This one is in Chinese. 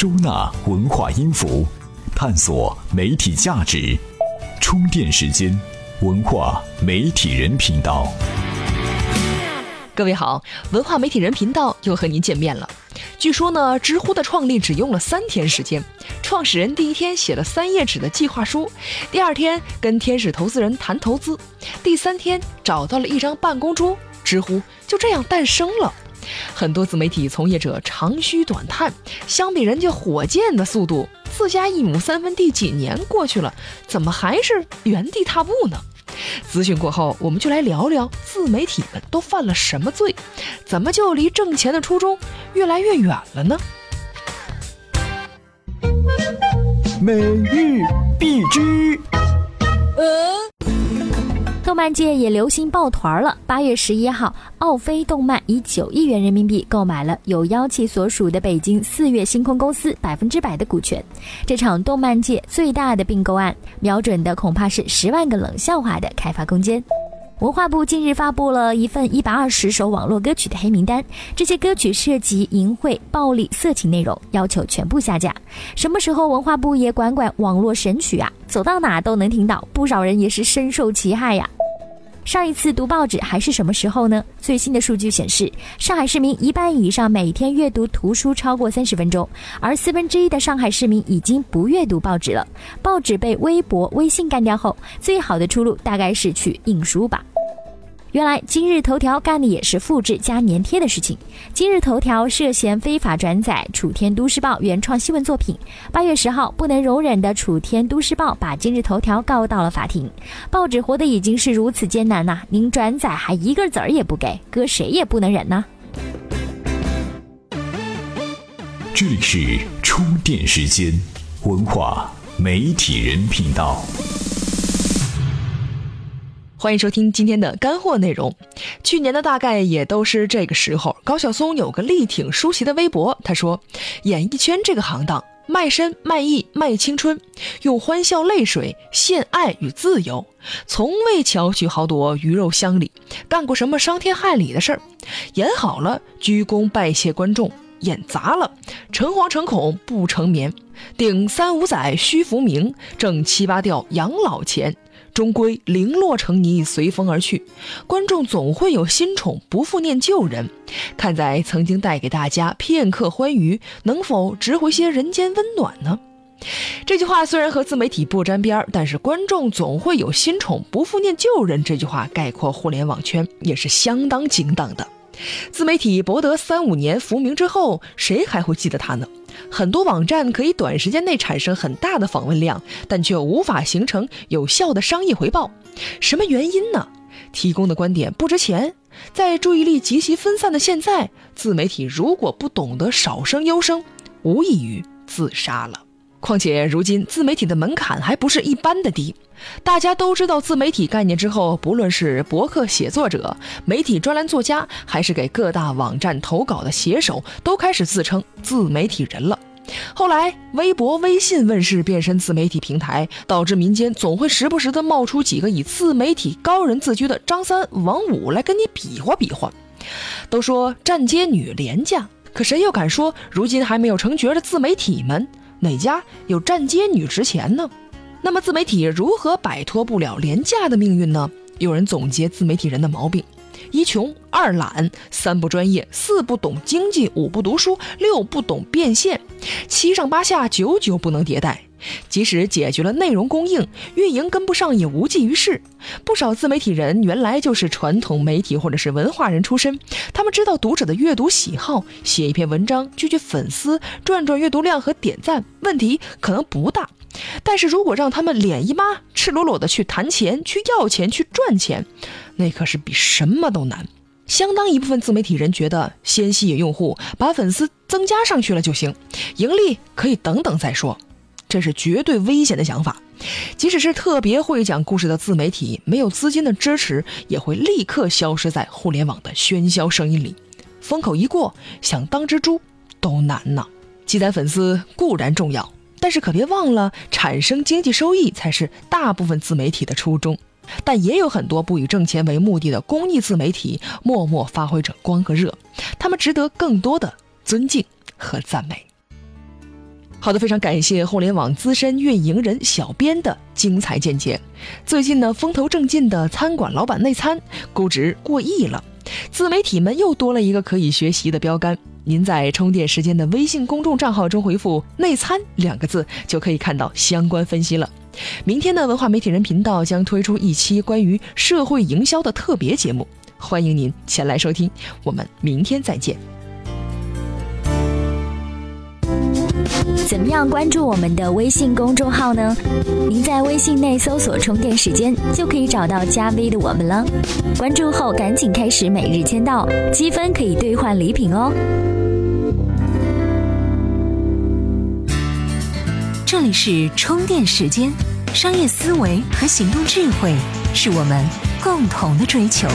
收纳文化音符，探索媒体价值。充电时间，文化媒体人频道。各位好，文化媒体人频道又和您见面了。据说呢，知乎的创立只用了三天时间，创始人第一天写了三页纸的计划书，第二天跟天使投资人谈投资，第三天找到了一张办公桌，知乎就这样诞生了。很多自媒体从业者长吁短叹，相比人家火箭的速度，自家一亩三分地几年过去了，怎么还是原地踏步呢？咨询过后，我们就来聊聊自媒体们都犯了什么罪，怎么就离挣钱的初衷越来越远了呢？每日必知。动漫界也流行抱团了。八月十一号，奥飞动漫以九亿元人民币购买了有妖气所属的北京四月星空公司百分之百的股权。这场动漫界最大的并购案，瞄准的恐怕是十万个冷笑话的开发空间。文化部近日发布了一份一百二十首网络歌曲的黑名单，这些歌曲涉及淫秽、暴力、色情内容，要求全部下架。什么时候文化部也管管网络神曲啊？走到哪都能听到，不少人也是深受其害呀。上一次读报纸还是什么时候呢？最新的数据显示，上海市民一半以上每天阅读图书超过三十分钟，而四分之一的上海市民已经不阅读报纸了。报纸被微博、微信干掉后，最好的出路大概是去印书吧。原来今日头条干的也是复制加粘贴的事情。今日头条涉嫌非法转载楚天都市报原创新闻作品。八月十号，不能容忍的楚天都市报把今日头条告到了法庭。报纸活得已经是如此艰难呐，您转载还一个子儿也不给，搁谁也不能忍呐。这里是充电时间，文化媒体人频道。欢迎收听今天的干货内容。去年的大概也都是这个时候，高晓松有个力挺舒淇的微博，他说：“演艺圈这个行当，卖身、卖艺、卖青春，用欢笑、泪水献爱与自由，从未巧取豪夺、鱼肉乡里，干过什么伤天害理的事儿。演好了，鞠躬拜谢观众；演砸了，诚惶诚恐不成眠，顶三五载虚浮名，挣七八吊养老钱。”终归零落成泥，随风而去。观众总会有新宠，不复念旧人。看在曾经带给大家片刻欢愉，能否值回些人间温暖呢？这句话虽然和自媒体不沾边儿，但是观众总会有新宠，不复念旧人。这句话概括互联网圈也是相当精当的。自媒体博得三五年浮名之后，谁还会记得他呢？很多网站可以短时间内产生很大的访问量，但却无法形成有效的商业回报。什么原因呢？提供的观点不值钱。在注意力极其分散的现在，自媒体如果不懂得少生优生，无异于自杀了。况且如今自媒体的门槛还不是一般的低。大家都知道自媒体概念之后，不论是博客写作者、媒体专栏作家，还是给各大网站投稿的写手，都开始自称自媒体人了。后来，微博、微信问世，变身自媒体平台，导致民间总会时不时的冒出几个以自媒体高人自居的张三、王五来跟你比划比划。都说站街女廉价，可谁又敢说如今还没有成角的自媒体们？哪家有站街女值钱呢？那么自媒体如何摆脱不了廉价的命运呢？有人总结自媒体人的毛病：一穷，二懒，三不专业，四不懂经济，五不读书，六不懂变现，七上八下，久久不能迭代。即使解决了内容供应，运营跟不上也无济于事。不少自媒体人原来就是传统媒体或者是文化人出身，他们知道读者的阅读喜好，写一篇文章聚聚粉丝，赚赚阅读量和点赞，问题可能不大。但是如果让他们脸一抹，赤裸裸的去谈钱、去要钱、去赚钱，那可是比什么都难。相当一部分自媒体人觉得，先吸引用户，把粉丝增加上去了就行，盈利可以等等再说。这是绝对危险的想法，即使是特别会讲故事的自媒体，没有资金的支持，也会立刻消失在互联网的喧嚣声音里。风口一过，想当只猪都难呐。积攒粉丝固然重要，但是可别忘了产生经济收益才是大部分自媒体的初衷。但也有很多不以挣钱为目的的公益自媒体，默默发挥着光和热，他们值得更多的尊敬和赞美。好的，非常感谢互联网资深运营人小编的精彩见解。最近呢，风头正劲的餐馆老板内参估值过亿了，自媒体们又多了一个可以学习的标杆。您在充电时间的微信公众账号中回复“内参”两个字，就可以看到相关分析了。明天的文化媒体人频道将推出一期关于社会营销的特别节目，欢迎您前来收听。我们明天再见。怎么样关注我们的微信公众号呢？您在微信内搜索“充电时间”就可以找到加 V 的我们了。关注后赶紧开始每日签到，积分可以兑换礼品哦。这里是充电时间，商业思维和行动智慧是我们共同的追求。